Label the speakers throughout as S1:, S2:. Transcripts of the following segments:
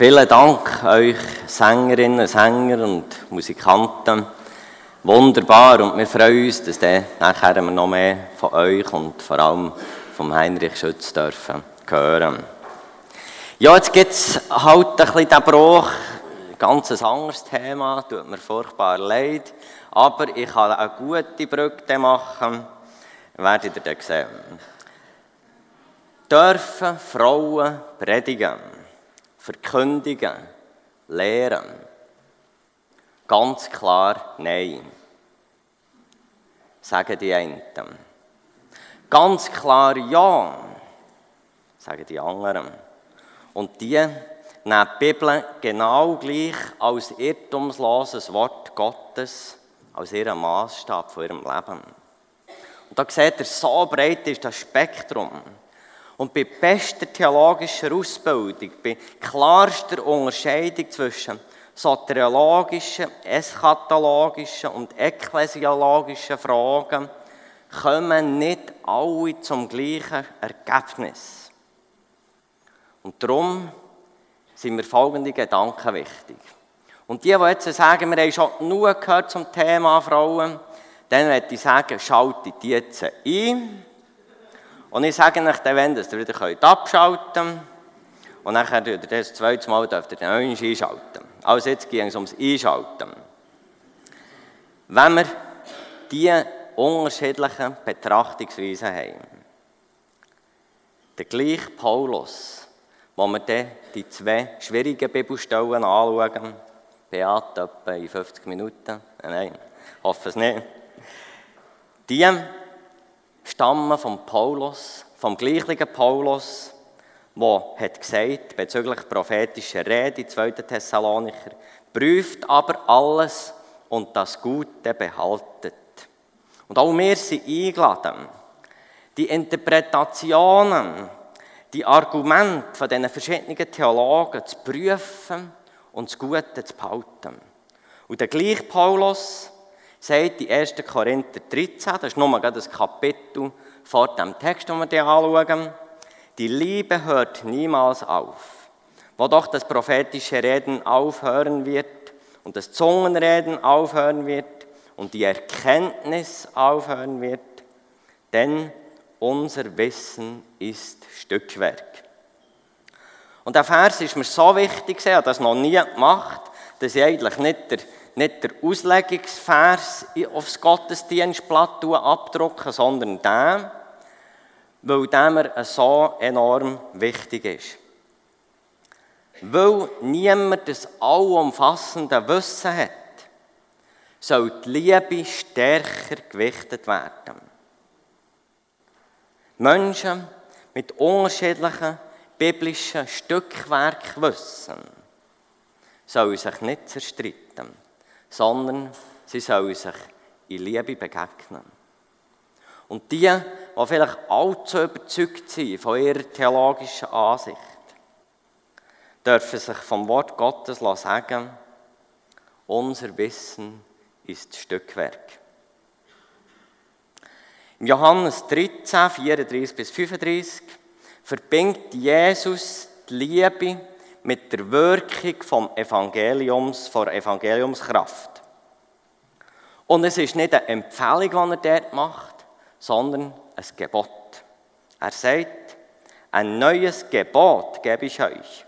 S1: Vielen Dank euch Sängerinnen, Sänger und Musikanten. Wunderbar und wir freuen uns, dass dann nachher wir noch mehr von euch und vor allem vom Heinrich Schütz dürfen hören. Ja, jetzt gibt es halt ein bisschen den Bruch, ganz ein anderes Thema, tut mir furchtbar leid, aber ich kann eine gute Brücke machen, werdet ihr dann sehen. Dürfen Frauen predigen, verkündigen, lehren? Ganz klar Nein. Sagen die einen. Ganz klar Ja. Sagen die anderen. Und die nehmen die Bibel genau gleich als irrtumsloses Wort Gottes, als ihren Maßstab von ihrem Leben. Und da seht ihr, so breit ist das Spektrum. Und bei bester theologischer Ausbildung, bei klarster Unterscheidung zwischen soteriologischen, eschatologischen und ekklesiologischen Fragen, kommen nicht alle zum gleichen Ergebnis. Und darum sind mir folgende Gedanken wichtig. Und die, die jetzt sagen, wir haben schon genug gehört zum Thema Frauen, dann werde ich sagen, schaltet die jetzt ein. Und ich sage euch dann, wenn ihr wieder abschalten könnt. Und dann dürft ihr das zweite Mal dürft dann einschalten. Also jetzt ging es ums Einschalten. Wenn wir diese unterschiedlichen Betrachtungsweisen haben, der gleiche Paulus, wo wir dann die zwei schwierigen Bibelstellen anschauen, Beate etwa in 50 Minuten, nein, hoffe es nicht, die stammen von Paulus, vom gleichen Paulus, der hat gesagt, bezüglich prophetischer Rede, 2. Thessalonicher, prüft aber alles und das Gute behaltet. Und auch wir sind eingeladen, die Interpretationen, die Argumente von diesen verschiedenen Theologen zu prüfen und das Gute zu behalten. Und der gleiche Paulus sagt in 1. Korinther 13, das ist nur das Kapitel vor dem Text, den wir hier anschauen, die Liebe hört niemals auf. Wo doch das prophetische Reden aufhören wird und das Zungenreden aufhören wird und die Erkenntnis aufhören wird, denn unser Wissen ist Stückwerk. Und der Vers ist mir so wichtig, ich habe das noch nie gemacht, dass ich eigentlich nicht der, nicht der Auslegungsvers aufs Gottesdienstblatt abdrucke, sondern der, weil der mir so enorm wichtig ist. Weil niemand das allumfassende Wissen hat, soll die Liebe stärker gewichtet werden. Menschen mit unterschiedlichen biblischen Stückwerkwissen sollen sich nicht zerstreiten, sondern sie sollen sich in Liebe begegnen. Und die, die vielleicht allzu überzeugt sind von ihrer theologischen Ansicht, dürfen sich vom Wort Gottes sagen, unser Wissen ist Stückwerk. Im Johannes 13, 34 bis 35 verbindet Jesus die Liebe mit der Wirkung vom Evangeliums, vor Evangeliumskraft. Und es ist nicht eine Empfehlung, die er dort macht, sondern ein Gebot. Er sagt, ein neues Gebot gebe ich euch,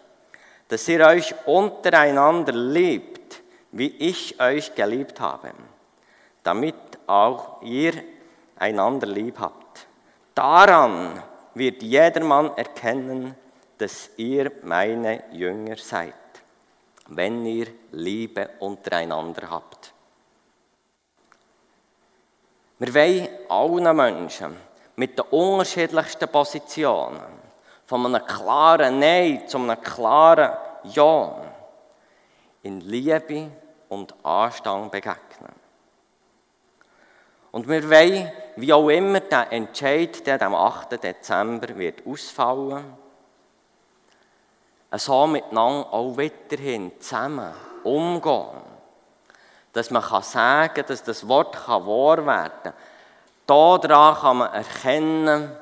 S1: dass ihr euch untereinander liebt, wie ich euch geliebt habe, damit auch ihr einander lieb habt. Daran wird jedermann erkennen, dass ihr meine Jünger seid, wenn ihr Liebe untereinander habt. Wir wollen allen Menschen mit den unterschiedlichsten Positionen, von einem klaren Nein zu einem klaren Ja, in Liebe und Anstand begegnen. Und wir wollen, wie auch immer der Entscheid, der am 8. Dezember wird ausfallen, so miteinander auch weiterhin zusammen umgehen. Dass man kann sagen kann, dass das Wort wahr werden kann. Daran kann man erkennen,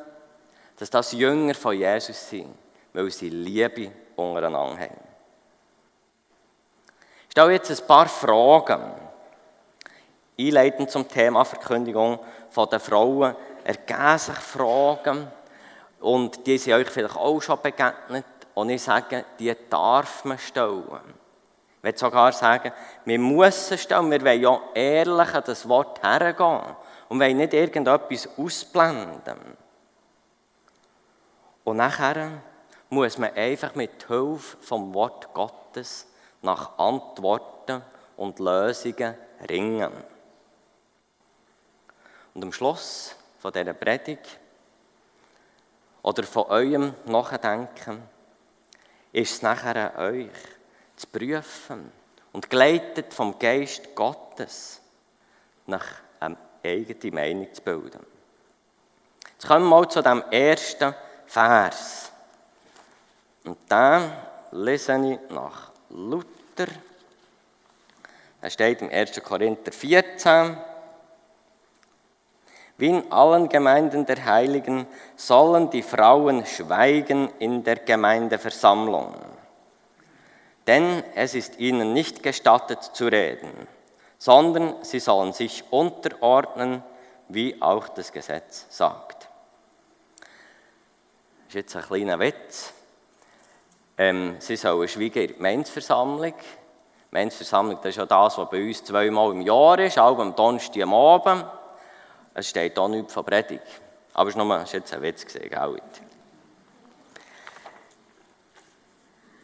S1: dass das Jünger von Jesus sind, weil sie Liebe untereinander haben. Ich stelle jetzt ein paar Fragen. Einleitend zum Thema Verkündigung der Frauen ergeben sich Fragen und die sind euch vielleicht auch schon begegnet und ich sage, die darf man stellen. Ich will sogar sagen, wir müssen stellen, wir wollen ja ehrlich an das Wort hergehen und wollen nicht irgendetwas ausblenden. Und nachher muss man einfach mit Hilfe vom Wort Gottes nach Antworten und Lösungen ringen. Und am Schluss von dieser Predigt oder von eurem Nachdenken ist es nachher an euch zu prüfen und geleitet vom Geist Gottes nach einer eigenen Meinung zu bilden. Jetzt kommen wir mal zu dem ersten Vers. Und dann lese ich nach Luther. Er steht im 1. Korinther 14. Wie in allen Gemeinden der Heiligen sollen die Frauen schweigen in der Gemeindeversammlung. Denn es ist ihnen nicht gestattet zu reden, sondern sie sollen sich unterordnen, wie auch das Gesetz sagt. Das ist jetzt ein kleiner Witz. Ähm, sie sollen schweigen in der Gemeindeversammlung. Die Gemeindeversammlung das ist ja das, was bei uns zweimal im Jahr ist, auch am Donnerstag am Abend. Es steht auch nichts von Predigt. Aber es war jetzt ein Witz gell?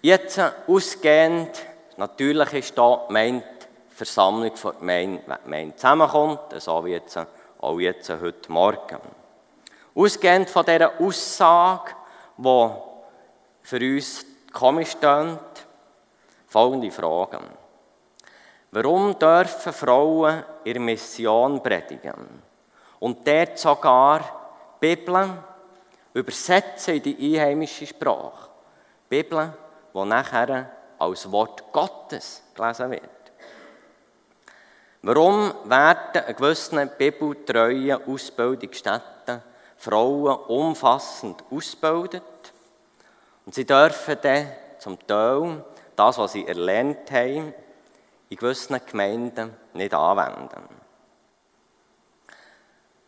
S1: Jetzt ausgehend, natürlich ist da gemeint, die Versammlung von Gemeinde, wenn die Gemeinde zusammenkommt, so wie jetzt, auch jetzt heute Morgen. Ausgehend von dieser Aussage, die für uns komisch tönt, folgende Fragen. Warum dürfen Frauen ihre Mission predigen? Und dort sogar Bibeln übersetzen in die einheimische Sprache. Bibeln, die nachher als Wort Gottes gelesen wird. Warum werden in gewissen bibeltreuen Ausbildungsstätten Frauen umfassend ausgebildet? Und sie dürfen dann zum Teil das, was sie erlernt haben, in gewissen Gemeinden nicht anwenden.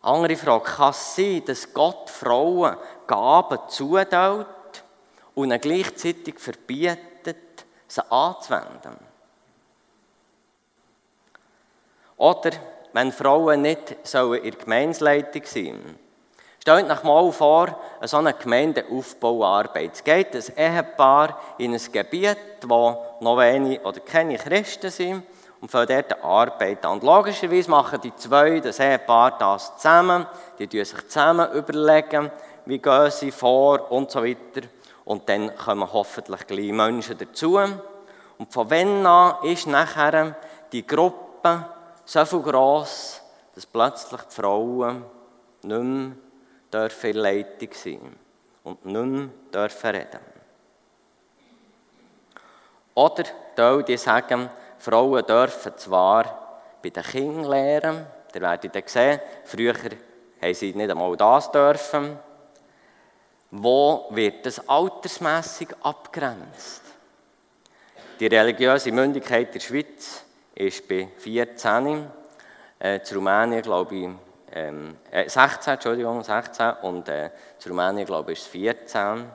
S1: Andere Frage, kann es sein, dass Gott Frauen Gaben zuteilt und ihnen gleichzeitig verbietet, sie anzuwenden? Oder wenn Frauen nicht sollen in der Gemeinsleitung sein Stellt euch mal vor, so eine Gemeindeaufbauarbeit. Es geht ein Ehepaar in ein Gebiet, wo noch wenige oder keine Christen sind und fangen dort Arbeit an. Und logischerweise machen die zwei, das Ehepaar, das zusammen. Die tun sich zusammen überlegen, wie gehen sie vor und so weiter. Und dann kommen hoffentlich gleich Menschen dazu. Und von wann an ist nachher die Gruppe so viel gross, dass plötzlich die Frauen nicht mehr dürfen in Leitung sein und nicht mehr dürfen reden. Oder die sagen, Frauen dürfen zwar bei den Kindern lernen, ihr werdet dann sehen, früher haben sie nicht einmal das dürfen. Wo wird das altersmässig abgrenzt? Die religiöse Mündigkeit in der Schweiz ist bei 14, äh, Rumänien glaube ich ähm, äh, 16, Entschuldigung, 16 und äh, in Rumänien glaube ich ist es 14.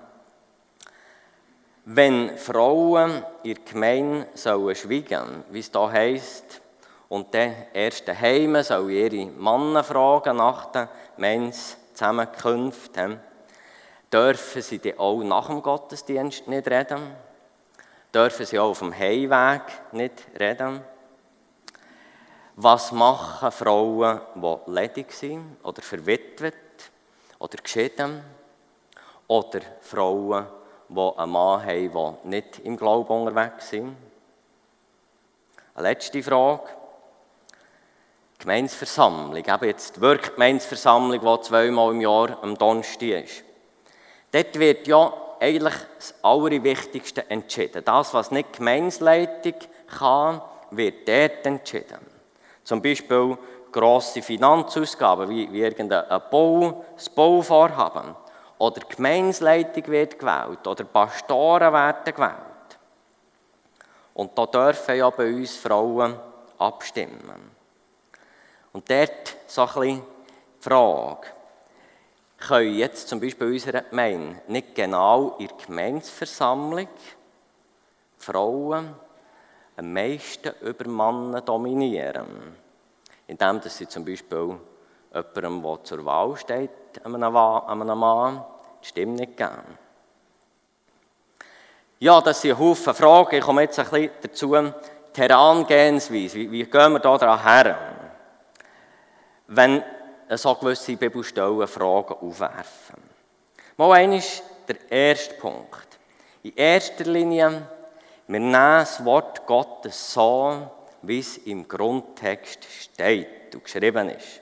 S1: Wenn Frauen in der Gemeinde sollen schweigen, wie es hier heisst, und dann erst daheim sollen ihre Männer fragen nach den Mens-Zusammenkünften, dürfen sie dann auch nach dem Gottesdienst nicht reden? Dürfen sie auch auf dem Heimweg nicht reden? Was machen Frauen, die ledig sind oder verwitwet oder geschieden? Oder Frauen, die die einen Mann haben, der nicht im Glauben unterwegs sind? Eine letzte Frage. Gemeinsversammlung, eben jetzt die Workgemeinsversammlung, die zweimal im Jahr am Donnerstag ist. Dort wird ja eigentlich das Allerwichtigste entschieden. Das, was nicht Gemeinsleitung kann, wird dort entschieden. Zum Beispiel grosse Finanzausgaben, wie, wie irgendein Bau, das Bauvorhaben oder Gemeinsleitung wird gewählt oder Pastoren werden gewählt. Und da dürfen ja bei uns Frauen abstimmen. Und dort so ein die Frage, können jetzt zum Beispiel in unserer Gemeinde nicht genau in der Gemeinsversammlung Frauen am meisten über Männer dominieren. Indem dass sie zum Beispiel jemandem, der zur Wahl steht, einem Mann, die Stimme nicht geben. Ja, das sind Haufen Fragen. Ich komme jetzt ein bisschen dazu. Die Herangehensweise, wie, wie gehen wir da daran her? Wenn so gewisse Bibelstellen Fragen aufwerfen. Mal eines der erste Punkt. In erster Linie, wir nehmen das Wort Gottes so, wie es im Grundtext steht und geschrieben ist.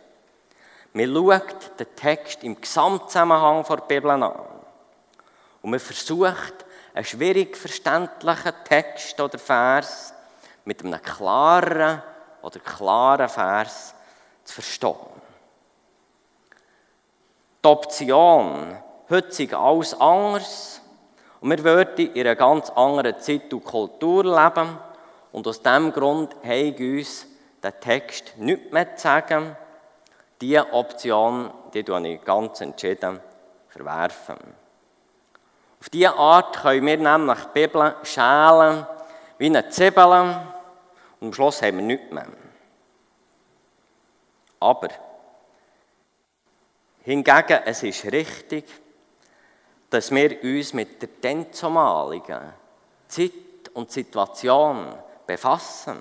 S1: Man schaut den Text im Gesamtzusammenhang der Bibel an. Und man versucht, einen schwierig verständlichen Text oder Vers mit einem klaren oder klaren Vers zu verstehen. Die Option, heute sei alles anders und wir würden in einer ganz anderen Zeit und Kultur leben und aus diesem Grund haben uns den Text nicht mehr zu sagen. Diese Option, die ich ganz entschieden verwerfen. Auf diese Art können wir nämlich die Bibel schälen wie eine Zwiebel und am Schluss haben wir nichts mehr. Aber Hingegen, es ist richtig, dass wir uns mit der denzumaligen Zeit und Situation befassen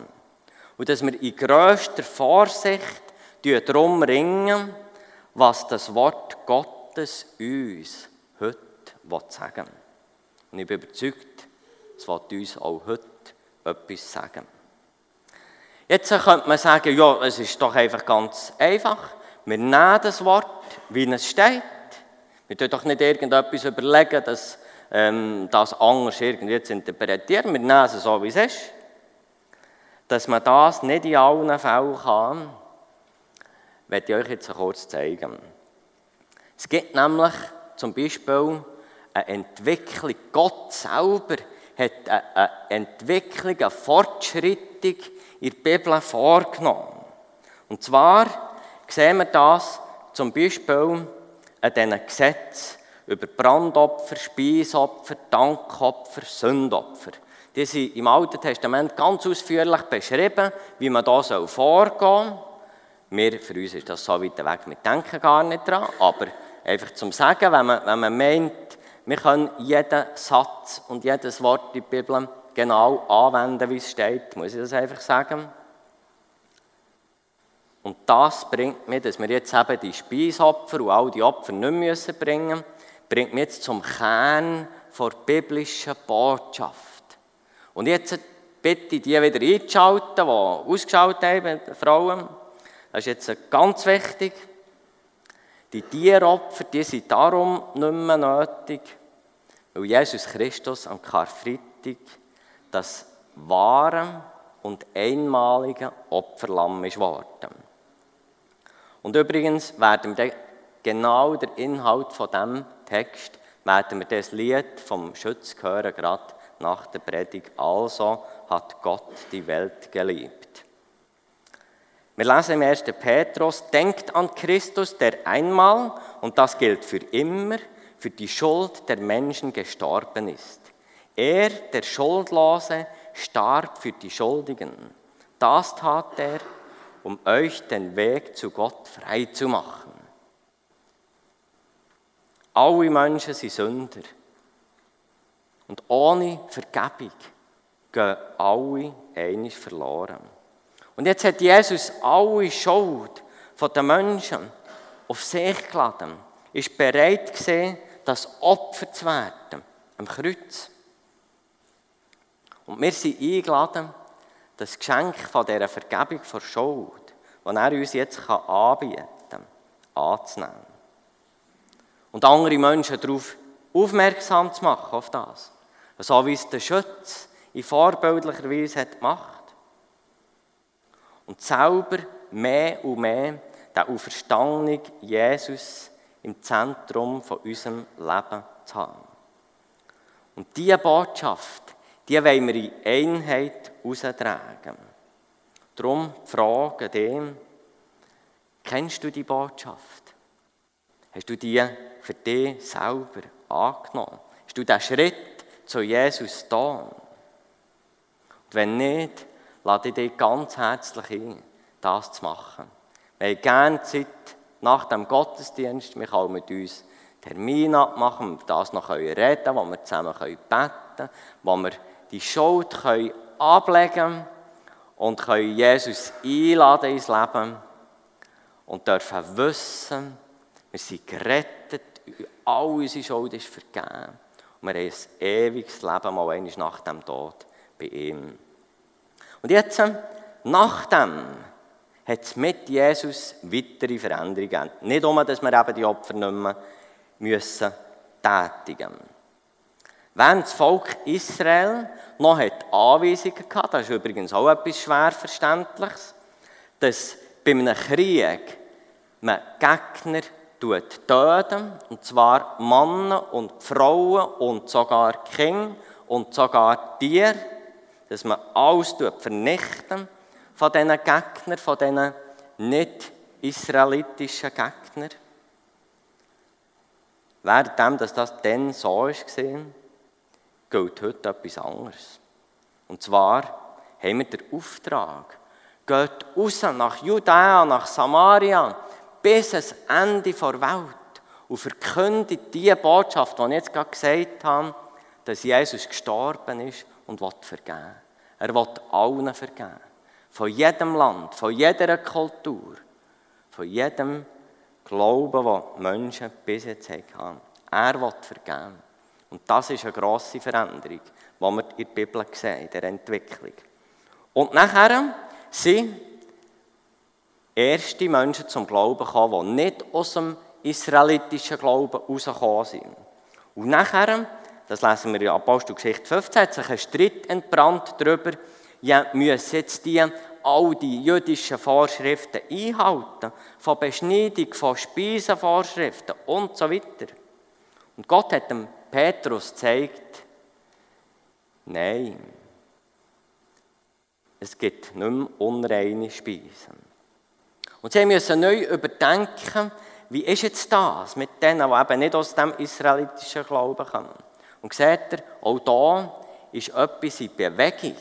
S1: und dass wir in grösster Vorsicht darum ringen, was das Wort Gottes uns heute sagen will. Und ich bin überzeugt, es wird uns auch heute etwas sagen. Jetzt könnte man sagen, ja, es ist doch einfach ganz einfach. Wir nehmen das Wort, wie es steht. Wir tun doch nicht irgendetwas überlegen, dass ähm, das anders irgendwie zu interpretieren. Wir nehmen es so, wie es ist. Dass man das nicht in allen Fällen kann, werde ich euch jetzt kurz zeigen. Es gibt nämlich zum Beispiel eine Entwicklung. Gott selber hat eine Entwicklung, eine Fortschrittung in der Bibel vorgenommen. Und zwar sehen wir das zum Beispiel an diesen Gesetzen über Brandopfer, Speisopfer, Dankopfer, Sündopfer. Die sind im Alten Testament ganz ausführlich beschrieben, wie man da vorgehen soll. Wir, für uns ist das so weit weg, wir denken gar nicht dran. Aber einfach zum Sagen, wenn man, wenn man meint, wir können jeden Satz und jedes Wort in der Bibel genau anwenden, wie es steht, muss ich das einfach sagen. Und das bringt mich, dass wir jetzt eben die Speisopfer und all die Opfer nicht müssen bringen bringt mich jetzt zum Kern der biblischen Botschaft. Und jetzt bitte die wieder einzuschalten, die ausgeschaltet haben, Frauen. Das ist jetzt ganz wichtig. Die Tieropfer, die sind darum nicht mehr nötig, weil Jesus Christus am Karfreitag das wahre und einmalige Opferlamm ist geworden. Und übrigens werden wir genau den Inhalt von diesem Text, werden wir das Lied vom Schütz hören, gerade nach der Predigt. Also hat Gott die Welt geliebt. Wir lesen im 1. Petrus, denkt an Christus, der einmal, und das gilt für immer, für die Schuld der Menschen gestorben ist. Er, der Schuldlose, starb für die Schuldigen. Das tat er, um euch den Weg zu Gott frei zu machen. Alle Menschen sind Sünder. Und ohne Vergebung gehen alle einig verloren. Und jetzt hat Jesus alle Schuld den Menschen auf sich geladen, ist bereit gesehen, das Opfer zu werden, am Kreuz. Und wir sind eingeladen, das Geschenk von dieser Vergebung von Schuld, das er uns jetzt anbieten kann, anzunehmen. Und andere Menschen darauf aufmerksam zu machen, auf das. So wie es der Schütz in vorbildlicher Weise hat gemacht. Und selber mehr und mehr den auferstandenen Jesus im Zentrum von unserem Leben zu haben. Und diese Botschaft, die wollen wir in Einheit austragen. Darum Frage dem, kennst du die Botschaft? Hast du die für dich selber angenommen? Hast du diesen Schritt zu Jesus da? Und wenn nicht, lade ich dich ganz herzlich ein, das zu machen. Wir haben gerne Zeit nach dem Gottesdienst, wir können mit uns Termin abmachen, wir das noch reden können, wo wir zusammen beten können, wo wir die Schuld können ablegen können und können Jesus einladen ins Leben und dürfen wissen, wir sind gerettet, all unsere Schuld ist vergeben und wir haben ein ewiges Leben, mal einmal nach dem Tod bei ihm. Und jetzt, nach dem, hat es mit Jesus weitere Veränderungen gegeben. Nicht um, dass wir eben die Opfer nicht mehr müssen tätigen müssen. Während das Volk Israel noch hat Anweisungen gehabt, das ist übrigens auch etwas schwer Verständliches, dass bei einem Krieg man Gegner töten, und zwar Männer und Frauen und sogar Kinder und sogar Tiere, dass man alles vernichten von diesen Gegnern, von diesen nicht-israelitischen Gegnern. Währenddem, dass das dann so war, gilt heute etwas anderes. Und zwar haben wir den Auftrag, geht raus nach Judäa, nach Samaria, bis ans Ende der Welt und verkündet die Botschaft, die ich jetzt gerade gesagt habe, dass Jesus gestorben ist und will vergeben. Er will allen vergeben. Von jedem Land, von jeder Kultur, von jedem Glauben, den Menschen bis jetzt haben. Er will vergeben. Und das ist eine grosse Veränderung, die wir in der Bibel sehen, in der Entwicklung. Und nachher sind erste Menschen zum Glauben gekommen, die nicht aus dem israelitischen Glauben herausgekommen sind. Und nachher, das lesen wir in Apostelgeschichte 15, hat sich ein Streit entbrannt darüber, ja, müssen jetzt die all die jüdischen Vorschriften einhalten, von Beschneidung, von Speisenvorschriften und so weiter. Und Gott hat dem Petrus gezeigt, nein, es gibt nicht mehr unreine Speisen. Und sie müssen neu überdenken, wie ist jetzt das mit denen, die eben nicht aus dem israelitischen Glauben kommen. Und seht ihr, auch da ist etwas in Bewegung.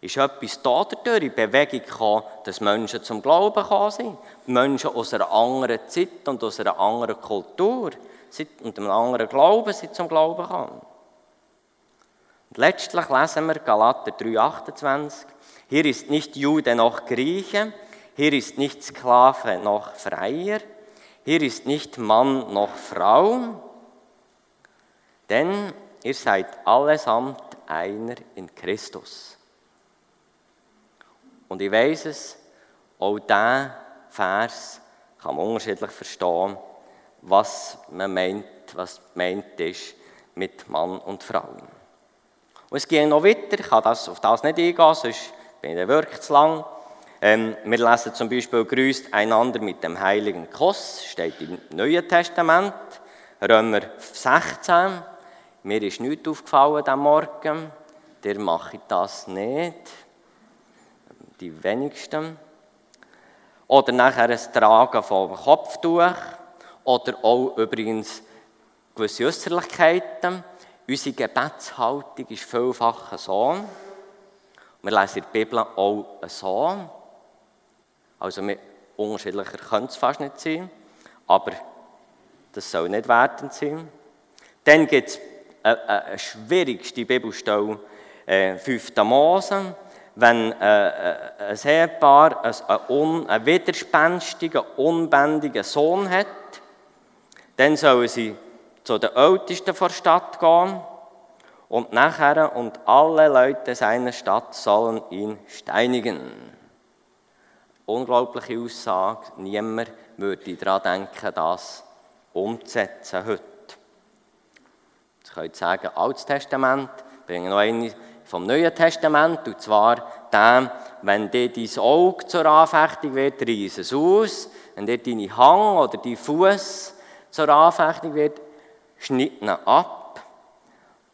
S1: Ist etwas da dadurch in Bewegung gekommen, dass Menschen zum Glauben gekommen sind. Menschen aus einer anderen Zeit und aus einer anderen Kultur und einem anderen Glauben sind zum Glauben gekommen. Und letztlich lesen wir Galater 3,28. Hier ist nicht Jude noch Grieche, hier ist nicht Sklave noch Freier, hier ist nicht Mann noch Frau, denn ihr seid allesamt einer in Christus. Und ich weiß es, auch diesen Vers kann man unterschiedlich verstehen, was man meint, was meint ist mit Mann und Frau. Und es geht noch weiter, ich kann das, auf das nicht eingehen, sonst bin ich wirklich zu lang. Ähm, wir lesen zum Beispiel, grüßt einander mit dem heiligen Kuss, steht im Neuen Testament, Römer 16. Mir ist nichts aufgefallen am Morgen, der mache ich das nicht, die wenigsten. Oder nachher das Tragen vom Kopftuch, oder auch übrigens gewisse Äußerlichkeiten. Unsere Gebetshaltung ist vielfach so. Wir lesen in der Bibel auch so. Also unterschiedlicher könnte es fast nicht sein, aber das soll nicht wertend sein. Dann gibt es eine, eine schwierigste Bibelstelle, äh, 5. Mose, wenn äh, äh, ein Ehepaar einen, einen widerspenstigen, unbändigen Sohn hat, dann sollen sie zu den Ältesten der Stadt gehen und nachher und alle Leute seiner Stadt sollen ihn steinigen unglaubliche Aussage. Niemand würde daran denken, das umzusetzen heute. Ich könnte sagen, Altes Testament, ich bringe noch eine vom Neuen Testament, und zwar dem, wenn dir dein Auge zur Anfechtung wird, reiss es aus. Wenn dir deine Hang oder dein Fuß zur Anfechtung wird, schnitt ihn ab.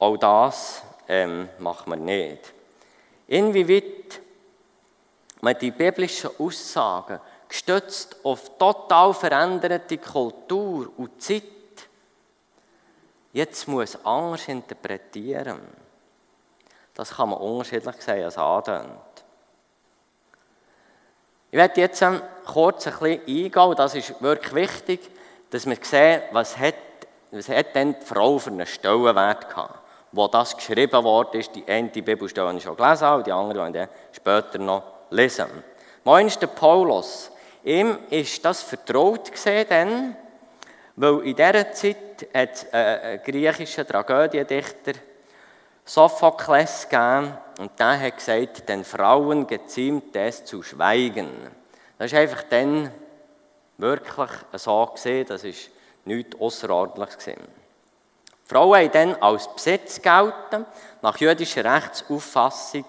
S1: Auch das ähm, machen wir nicht. Inwieweit man die biblischen Aussagen gestützt auf total veränderte Kultur und Zeit jetzt muss anders interpretieren. Das kann man unterschiedlich sehen, als andeutet. Ich werde jetzt kurz ein bisschen eingehen, das ist wirklich wichtig, dass wir sehen, was hat, was hat denn die Frau für einen Stellenwert gehabt, wo das geschrieben worden ist. Die eine Bibelstelle habe ich schon gelesen, und die andere werde ich später noch lesen. Meinst Paulus, ihm ist das vertraut gesehen, weil in dieser Zeit hat es einen griechischen Tragödiendichter Sophokles gegeben und der hat gesagt, den Frauen geziemt es zu schweigen. Das ist einfach dann wirklich so gesehen, das ist nichts Außerordentliches gesehen. Frauen haben dann als Besitz gelten. Nach jüdischer Rechtsauffassung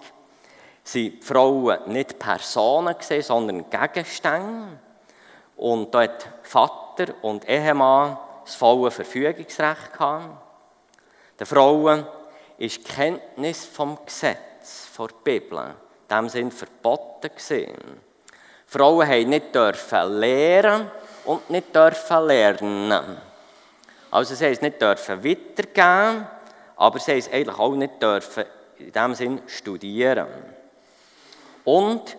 S1: sind Frauen nicht Personen gesehen, sondern Gegenstände. Und da hat Vater und Ehemann das volle Verfügungsrecht gehabt. Den Frauen ist Kenntnis vom Gesetz, der Bibel, in dem Sinn verboten gesehen. Frauen haben nicht dürfen lehren und nicht dürfen lernen. Also sie haben es nicht dürfen weitergeben, aber sie haben es eigentlich auch nicht dürfen in dem Sinn studieren. Und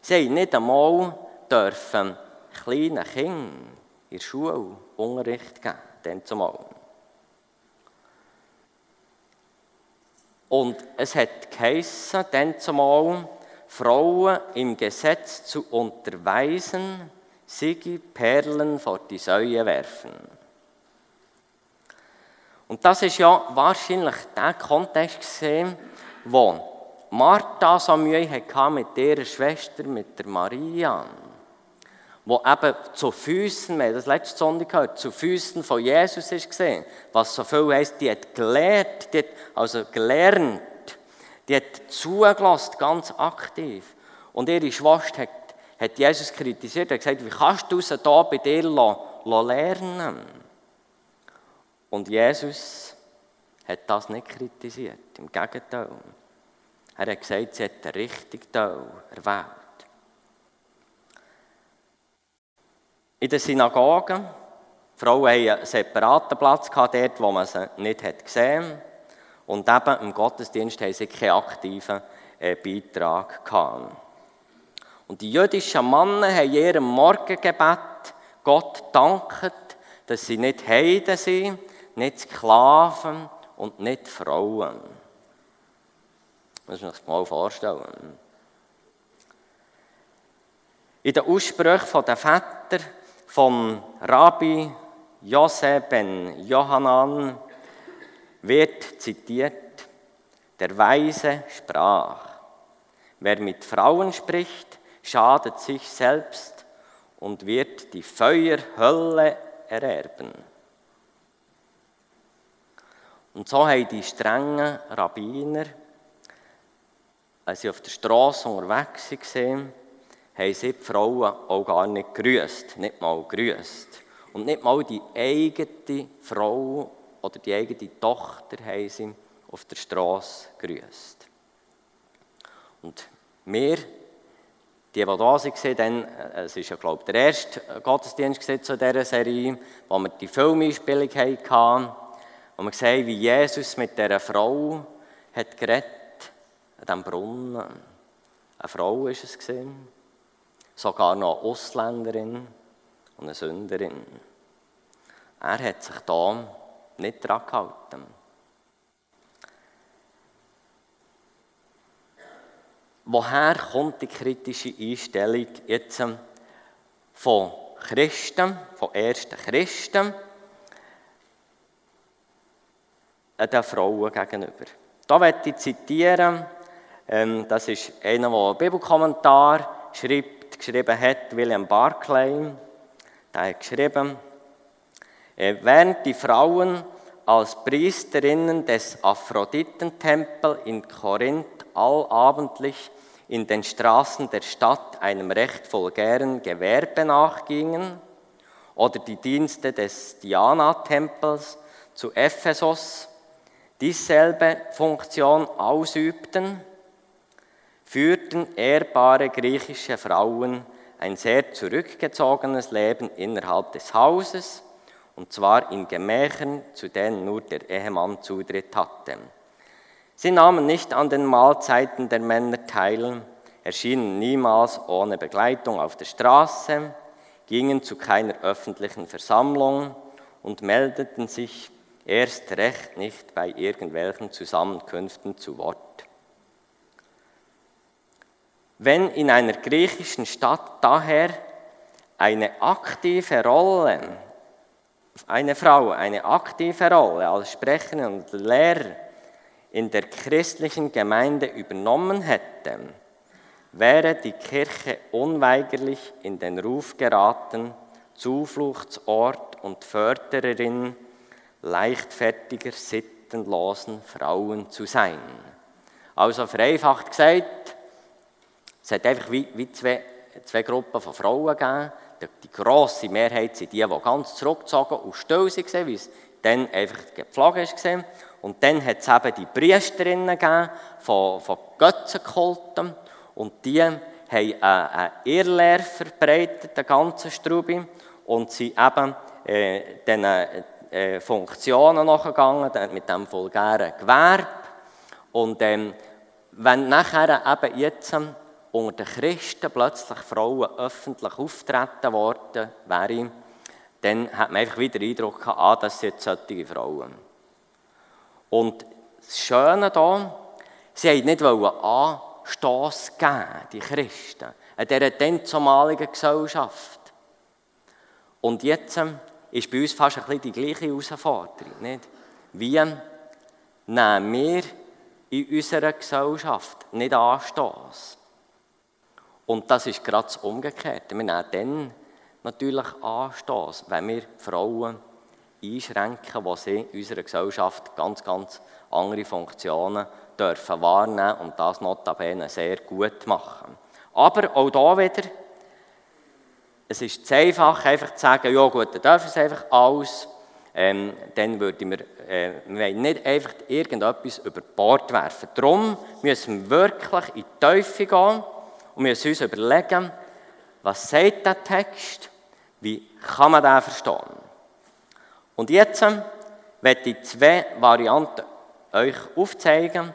S1: sie haben nicht einmal dürfen kleinen Kindern in der Schule Unterricht geben, dann zumal. Und es hat geheissen, dann zumal, Frauen im Gesetz zu unterweisen, sie Perlen vor die Säue werfen. Und das ist ja wahrscheinlich der Kontext gesehen, wo Martha so Mühe hatte mit ihrer Schwester, mit der Maria wo eben zu Füßen, wir haben das letzte Sonntag gehört, zu Füßen von Jesus ist gesehen, was so viel heisst, die hat gelehrt, die hat also gelernt, die hat zugelassen, ganz aktiv. Und ihre Schwester hat, hat Jesus kritisiert, hat gesagt, wie kannst du sie da bei dir lernen? Und Jesus hat das nicht kritisiert, im Gegenteil. Er hat gesagt, sie hat den richtigen Teil erwählt. In den Synagogen, die Frauen hatten einen separaten Platz dort, wo man sie nicht hat gesehen Und eben im Gottesdienst haben sie keinen aktiven äh, Beitrag. Und die jüdischen Männer haben ihrem Morgengebet Gott danket, dass sie nicht Heiden sind, nicht Sklaven und nicht Frauen. Das muss man sich mal vorstellen. In den Aussprüchen der Väter vom Rabbi Josef ben Johanan wird zitiert, der Weise sprach, wer mit Frauen spricht, schadet sich selbst und wird die Feuerhölle ererben. Und so haben die strengen Rabbiner, als sie auf der Straße unterwegs waren, haben sie die Frauen auch gar nicht grüßt, nicht mal grüßt. Und nicht mal die eigene Frau oder die eigene Tochter haben sie auf der Straße grüßt. Und wir, die, die da waren, dann, äh, es ist ja, glaube ich, der erste Gottesdienst zu dieser Serie, wo wir die Filmeinspielung hatten, wo wir sehen, wie Jesus mit dieser Frau hat geredet, an diesem Brunnen. Eine Frau war es. Gewesen sogar noch Ausländerin und eine Sünderin. Er hat sich da nicht dran gehalten. Woher kommt die kritische Einstellung jetzt von Christen, von ersten Christen, den Frauen gegenüber? Da möchte ich zitieren, ähm, das ist einer, der einen Bibelkommentar schreibt, geschrieben hat, William Barclay. Der hat geschrieben, äh, während die Frauen als Priesterinnen des Aphroditentempels in Korinth allabendlich in den Straßen der Stadt einem recht vulgären Gewerbe nachgingen, oder die Dienste des Diana-Tempels zu Ephesus, dieselbe Funktion ausübten, führten ehrbare griechische Frauen ein sehr zurückgezogenes Leben innerhalb des Hauses, und zwar in Gemächern, zu denen nur der Ehemann Zutritt hatte. Sie nahmen nicht an den Mahlzeiten der Männer teil, erschienen niemals ohne Begleitung auf der Straße, gingen zu keiner öffentlichen Versammlung und meldeten sich erst recht nicht bei irgendwelchen Zusammenkünften zu Wort. Wenn in einer griechischen Stadt daher eine aktive Rolle, eine Frau eine aktive Rolle als Sprecherin und Lehrer in der christlichen Gemeinde übernommen hätte, wäre die Kirche unweigerlich in den Ruf geraten, Zufluchtsort und Fördererin leichtfertiger, sittenlosen Frauen zu sein. Also vereinfacht gesagt, es hat einfach wie, wie zwei, zwei Gruppen von Frauen gegeben. Die, die grosse Mehrheit sind die, die ganz zurückgezogen und still waren, wie es dann einfach gepflogen war. Und dann hat es eben die Priesterinnen gegeben von, von Götzenkulten. Und die haben eine Irrlehre verbreitet, den ganzen Strubi. Und sind eben äh, diesen äh, Funktionen nachgegangen, mit dem vulgären Gewerbe. Und ähm, wenn nachher eben jetzt unter den Christen plötzlich Frauen öffentlich auftreten worden wären, dann hat man einfach wieder den Eindruck ah, das sind solche Frauen. Und das Schöne hier, sie wollten nicht Anstoß geben, die Christen, an dieser dann zumaligen Gesellschaft. Und jetzt ähm, ist bei uns fast ein bisschen die gleiche Herausforderung. Nicht? Wie nehmen wir in unserer Gesellschaft nicht Anstoß? Und das ist gerade das Umgekehrte. Wir nehmen dann natürlich Anstoß, wenn wir Frauen einschränken, wo sie in unserer Gesellschaft ganz, ganz andere Funktionen dürfen wahrnehmen und das notabene sehr gut machen. Aber auch da wieder, es ist zu einfach, einfach zu sagen, ja gut, dann dürfen sie einfach alles. Ähm, dann würden wir, äh, wir nicht einfach irgendetwas über Bord werfen. Darum müssen wir wirklich in die Teufel gehen und müssen uns überlegen, was sagt der Text, wie kann man den verstehen. Und jetzt werde ich zwei Varianten euch aufzeigen,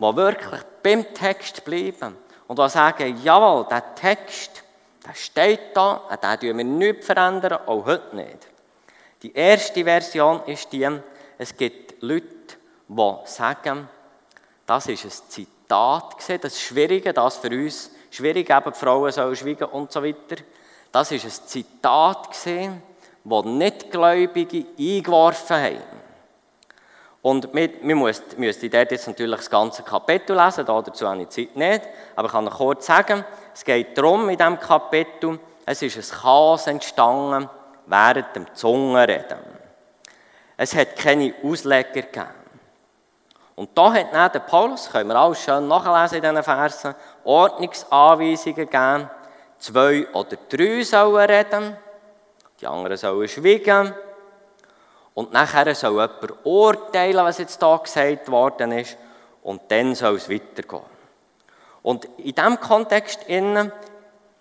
S1: die wirklich beim Text bleiben und die sagen, jawohl, der Text, der steht da, an den tun wir nichts verändern, auch heute nicht. Die erste Version ist die, es gibt Leute, die sagen, das ist ein Zitat, das Schwierige, das für uns schwierig, eben die Frauen sollen schweigen und so weiter. Das war ein Zitat, das Nichtgläubige eingeworfen haben. Und wir, wir müssten dort jetzt natürlich das ganze Kapitel lesen, dazu habe ich Zeit nicht, aber ich kann noch kurz sagen, es geht darum in diesem Kapitel, es ist ein Chaos entstanden während dem Zungenreden. Es hat keine Ausleger gegeben. Und da hat dann der Paulus, können wir alles schön nachlesen in diesen Versen, Ordnungsanweisungen gegeben. Zwei oder drei sollen reden, die anderen sollen schweigen. Und nachher soll jemand urteilen, was jetzt da gesagt worden ist. Und dann soll es weitergehen. Und in diesem Kontext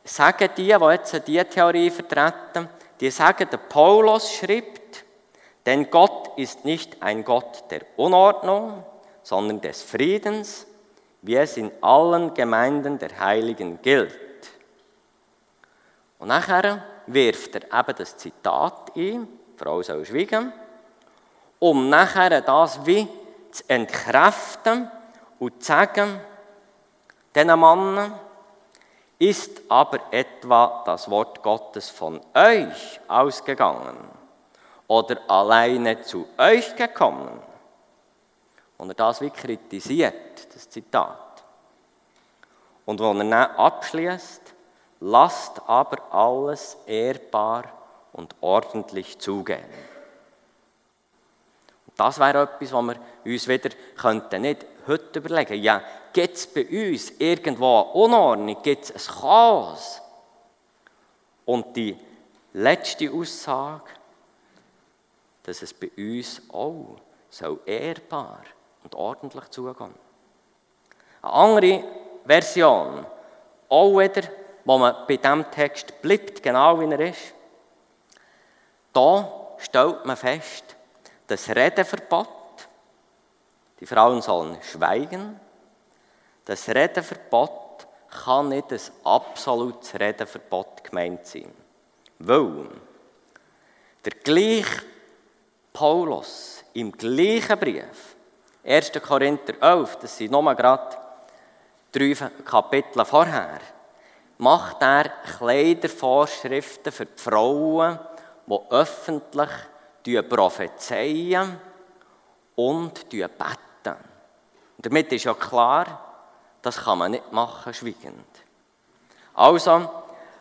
S1: sagen die, die jetzt diese Theorie vertreten, die sagen, der Paulus schreibt, denn Gott ist nicht ein Gott der Unordnung, sondern des Friedens, wie es in allen Gemeinden der Heiligen gilt. Und nachher wirft er eben das Zitat ein, Frau soll schweigen, um nachher das wie zu entkräften und zu sagen, diesen Mann ist aber etwa das Wort Gottes von euch ausgegangen oder alleine zu euch gekommen und er das wie kritisiert, das Zitat. Und wo er dann abschließt, lasst aber alles ehrbar und ordentlich zugehen. Und das wäre etwas, was wir uns wieder könnten, nicht heute überlegen. Ja, gibt es bei uns irgendwo eine Unordnung, gibt es ein Chaos? Und die letzte Aussage, dass es bei uns auch so ehrbar und ordentlich zugehen. Eine andere Version, auch wieder, wo man bei diesem Text bleibt, genau wie er ist. Da stellt man fest, das Redeverbot, die Frauen sollen schweigen, das Redeverbot kann nicht ein absolutes Redeverbot gemeint sein. Weil der gleiche Paulus im gleichen Brief, 1. Korinther 11, das sind nochmal gerade drei Kapitel vorher, macht er Kleidervorschriften für die Frauen, die öffentlich prophezeien und beten. Und damit ist ja klar, das kann man nicht machen, schweigend. Also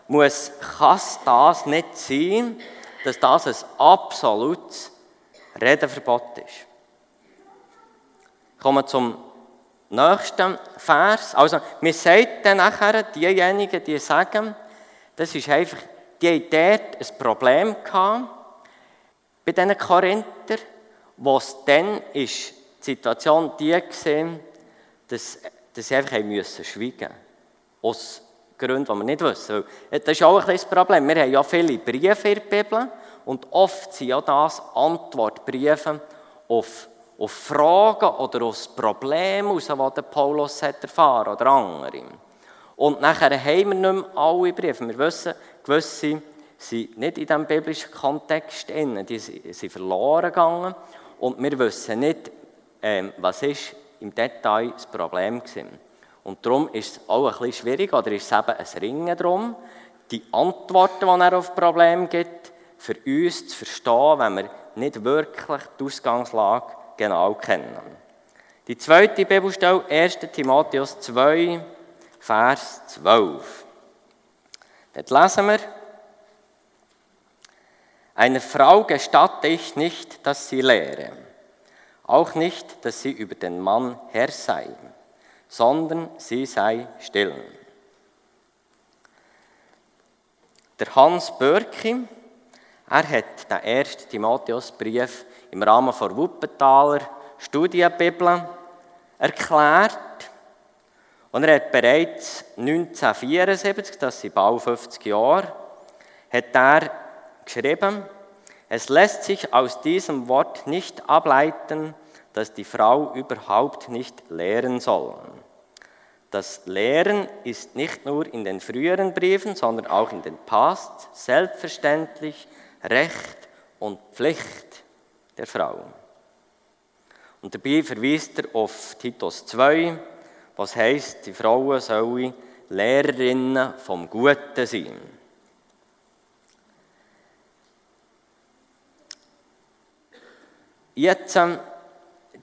S1: muss, kann das nicht sein, dass das ein absolutes Redeverbot ist. Kommen zum nächsten Vers. Also, wir sagen dann nachher, diejenigen, die sagen, das ist einfach, die haben dort ein Problem gehabt, bei diesen Korinther, wo es dann ist, die Situation die gesehen, dass, dass sie einfach müssen schweigen Aus Gründen, die wir nicht wissen. Das ist auch ein das Problem. Wir haben ja viele Briefe in der Bibel und oft sind ja das Antwortbriefe auf, auf Fragen oder auf Probleme, die der Paulus hat erfahren oder andere. Und nachher haben wir nicht mehr alle Briefe. Wir wissen, gewisse sind nicht in diesem biblischen Kontext drin, die sind verloren gegangen und wir wissen nicht, ähm, was ist im Detail das Problem war. Und darum ist es auch ein bisschen schwierig, oder ist es eben ein Ringen darum, die Antworten, die er auf das Problem gibt, für uns zu verstehen, wenn wir nicht wirklich die Ausgangslage genau kennen. Die zweite Bibelstelle, 1. Timotheus 2, Vers 12. Dort lesen wir, einer Frau gestatte ich nicht, dass sie lehre, auch nicht, dass sie über den Mann Herr sei, sondern sie sei still. Der Hans Börki, er hat den ersten Timotheusbrief im Rahmen der Wuppentaler Studienbibel erklärt. Und er hat bereits 1974, das sind bald 50 Jahre, hat er geschrieben, es lässt sich aus diesem Wort nicht ableiten, dass die Frau überhaupt nicht lehren soll. Das Lehren ist nicht nur in den früheren Briefen, sondern auch in den Past selbstverständlich Recht und Pflicht der Frau. Und dabei verweist er auf Titus 2, was heißt, die Frauen sollen Lehrerinnen vom Guten sein. Jetzt ähm,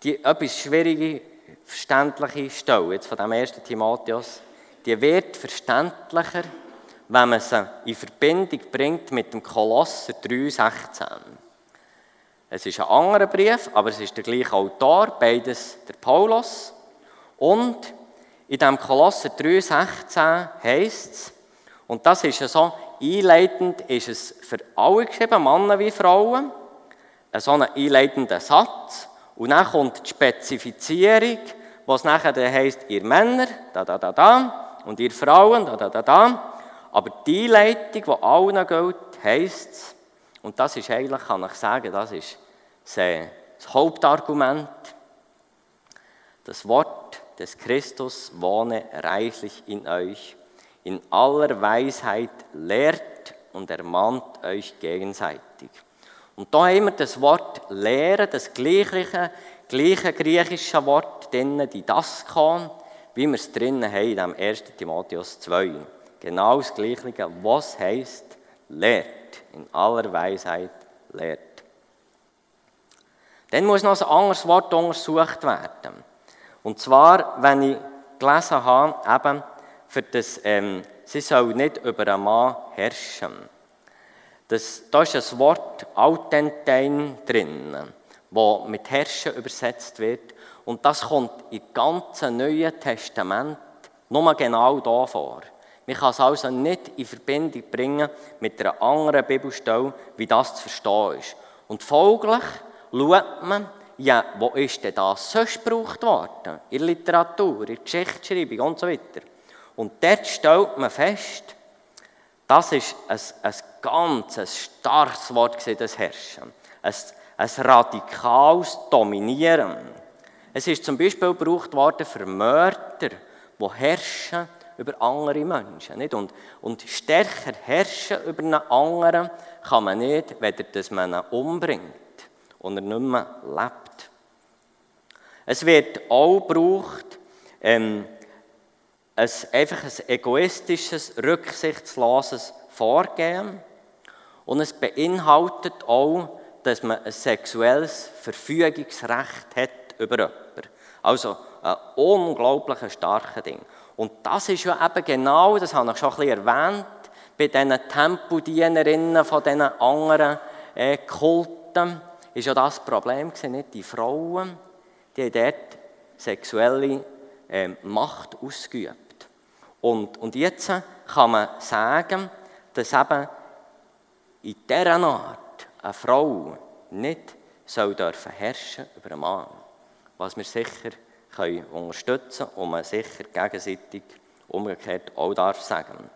S1: die etwas schwierige, verständliche Stelle jetzt von dem ersten Timotheus, die wird verständlicher, wenn man sie in Verbindung bringt mit dem Kolosser 3,16. Es ist ein anderer Brief, aber es ist der gleiche Autor, beides der Paulus. Und in dem Kolosser 3,16 heißt es, und das ist so einleitend, ist es für alle geschrieben, Männer wie Frauen, so einen einleitenden Satz und dann kommt die Spezifizierung, was nachher heisst, ihr Männer, da, da, da, da, und ihr Frauen, da, da, da, da. Aber die Einleitung, die allen gilt, heisst es, und das ist eigentlich, kann ich sagen, das ist das Hauptargument, das Wort des Christus wohne reichlich in euch, in aller Weisheit lehrt und ermahnt euch gegenseitig. Und da haben wir das Wort Lehren, das gleiche, gleiche griechische Wort drin, die Daskon, wie wir es drinnen haben in dem 1. Timotheus 2. Genau das gleiche, was heißt lehrt, in aller Weisheit lehrt. Dann muss noch ein anderes Wort untersucht werden. Und zwar, wenn ich gelesen habe, eben, für das, ähm, sie soll nicht über einen Mann herrschen. Das, da ist das Wort Autentein drin, das mit Herrschen übersetzt wird. Und das kommt im ganzen Neuen Testament nur genau da vor. Man kann es also nicht in Verbindung bringen mit einer anderen Bibelstelle, wie das zu verstehen ist. Und folglich schaut man ja, wo ist denn das sonst gebraucht worden? In Literatur, in Geschichtsschreibung und so weiter. Und dort stellt man fest, das ist ein, ein ganz ein starkes Wort, das Herrschen. Ein, ein radikales Dominieren. Es ist zum Beispiel gebraucht worden für Mörder, die herrschen über andere Menschen. Nicht? Und, und stärker herrschen über einen anderen kann man nicht, weder dass man ihn umbringt und er nicht mehr lebt. Es wird auch gebraucht, ähm, ein, einfach ein egoistisches, rücksichtsloses Vorgehen. Und es beinhaltet auch, dass man ein sexuelles Verfügungsrecht hat über jemanden. Also ein unglaublich starkes Ding. Und das ist ja eben genau, das habe ich schon ein bisschen erwähnt, bei diesen Tempodienerinnen von diesen anderen äh, Kulten, ist ja das Problem gewesen, nicht? Die Frauen, die haben dort sexuelle äh, Macht ausgeübt. Und, und jetzt kann man sagen, dass eben in dieser Art eine Frau nicht soll dürfen herrschen über einen Mann. Was wir sicher können unterstützen und man sicher gegenseitig umgekehrt auch darf sagen.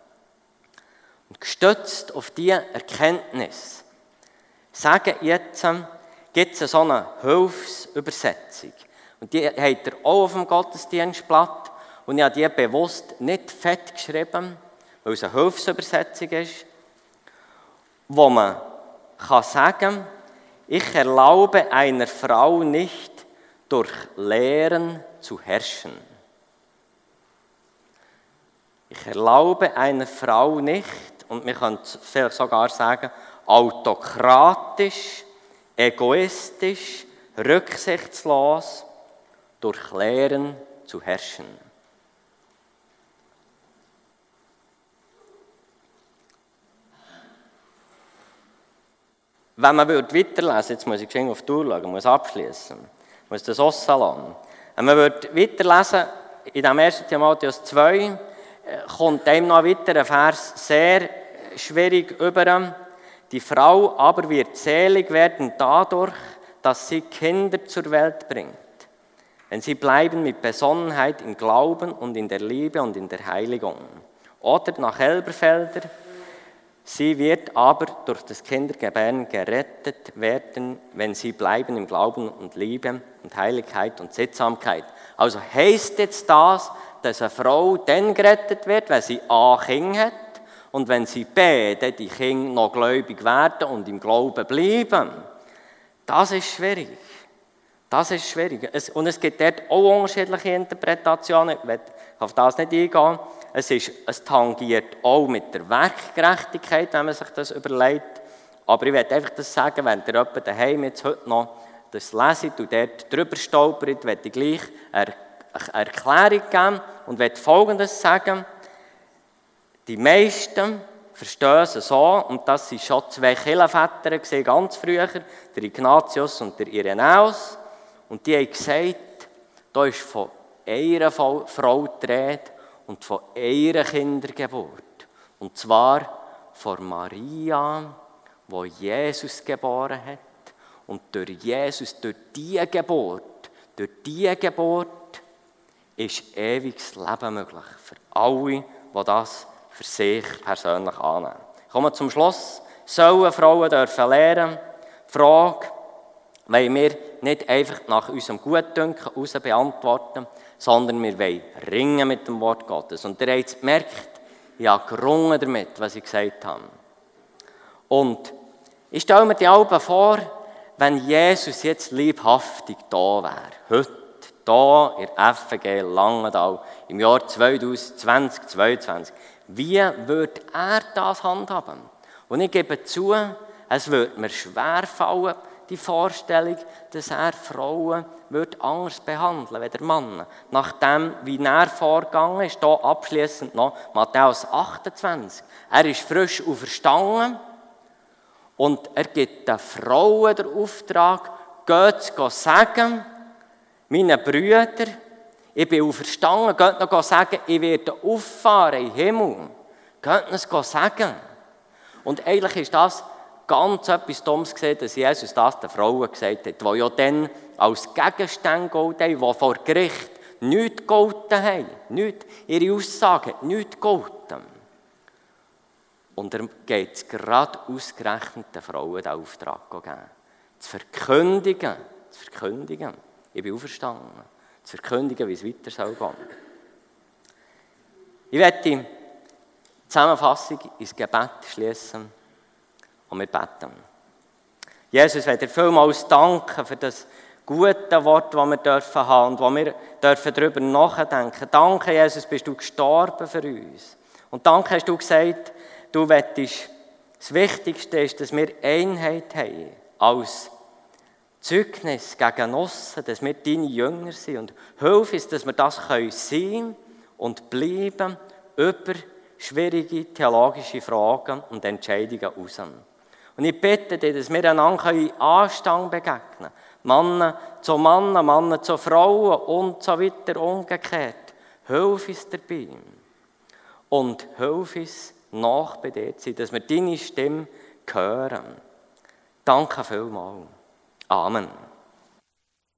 S1: Und gestützt auf diese Erkenntnis sagen jetzt, gibt es so eine Hilfsübersetzung. Und die habt ihr auch auf dem Gottesdienstblatt. Und ich habe die bewusst nicht fett geschrieben, weil es eine Hilfsübersetzung ist, wo man kann sagen ich erlaube einer Frau nicht, durch Lehren zu herrschen. Ich erlaube einer Frau nicht, und wir können vielleicht sogar sagen, autokratisch, egoistisch, rücksichtslos durch Lehren zu herrschen. Wenn man weiterlesen jetzt muss ich auf die Tour schauen, muss abschließen, muss das Ossalon. Wenn man weiterlesen in dem 1. Timotheus 2, äh, kommt einem noch weiter ein Vers sehr schwierig über. Die Frau aber wird selig werden dadurch, dass sie Kinder zur Welt bringt. Wenn sie bleiben mit Besonnenheit im Glauben und in der Liebe und in der Heiligung. Oder nach Elberfelder, Sie wird aber durch das Kindergebären gerettet werden, wenn sie bleiben im Glauben und Liebe und Heiligkeit und Sittsamkeit. Also heißt jetzt das, dass eine Frau dann gerettet wird, wenn sie A Kinder hat und wenn sie B, dann die Kinder noch gläubig werden und im Glauben bleiben. Das ist schwierig. Das ist schwierig. und es gibt dort auch unterschiedliche Interpretationen. Ich will auf das nicht eingehen. Es, ist, es tangiert auch mit der Werkgerechtigkeit, wenn man sich das überlegt. Aber ich werde einfach das sagen, wenn ihr jemand daheim jetzt heute noch das leset und dort drüber stolpert, werde ich gleich eine Erklärung geben und werde Folgendes sagen. Die meisten verstehen so, und das sind schon zwei gesehen, ganz früher, der Ignatius und der Irenäus, und die haben gesagt, da ist von einer Frau die Rede, und von ihrer Kindergeburt. Und zwar von Maria, wo Jesus geboren hat. Und durch Jesus, durch diese Geburt, durch diese Geburt ist ewiges Leben möglich. Für alle, die das für sich persönlich annehmen. Kommen wir zum Schluss. Sollen Frauen dürfen lernen? Frage, wollen wir nicht einfach nach unserem Gutdünken heraus beantworten, sondern wir wollen ringen mit dem Wort Gottes. Und ihr habt gemerkt, ich habe gerungen damit, was ich gesagt habe. Und ich stelle mir die Alben vor, wenn Jesus jetzt liebhaftig da wäre, heute, da in FG Langenthal, im Jahr 2020, 2022, wie würde er das handhaben? Und ich gebe zu, es würde mir schwer fallen, die Vorstellung, dass er Frauen wird anders behandeln wird, der Mann. Nach dem, wie er vorgegangen ist, hier abschließend noch Matthäus 28. Er ist frisch auferstanden und er gibt den Frauen den Auftrag, geht sagen, meine Brüder, ich bin auferstanden, geht noch sagen, ich werde auffahren im Himmel. Geht es sagen. Und eigentlich ist das ganz etwas Dummes gesehen, dass Jesus das den Frauen gesagt hat, die ja dann als Gegenstände gelten haben, die vor Gericht nichts gelten haben. Nicht, ihre Aussage hat nichts gelten. Und er geht es gerade ausgerechnet den Frauen den Auftrag geben. Zu verkündigen, zu verkündigen, ich bin auferstanden, zu verkündigen, wie es weiter soll gehen. Ich werde die Zusammenfassung ins Gebet schließen und wir beten. Jesus, werde dir vielmals danken für das gute Wort, das wir dürfen haben und wo wir dürfen darüber nachdenken. Danke, Jesus, bist du gestorben für uns. Und danke hast du gesagt, du wettest, das Wichtigste ist, dass wir Einheit haben als Zeugnis gegen aussen, dass wir deine Jünger sind. Und hilf uns, dass wir das sein können und bleiben über schwierige theologische Fragen und Entscheidungen raus. Und ich bitte dich, dass wir einander Anstand begegnen können. Männer zu Männern, Männer zu Frauen und so weiter, umgekehrt. Hilf uns dabei. Und hilf uns, nach bei dir zu sein, dass wir deine Stimme hören. Danke vielmals. Amen.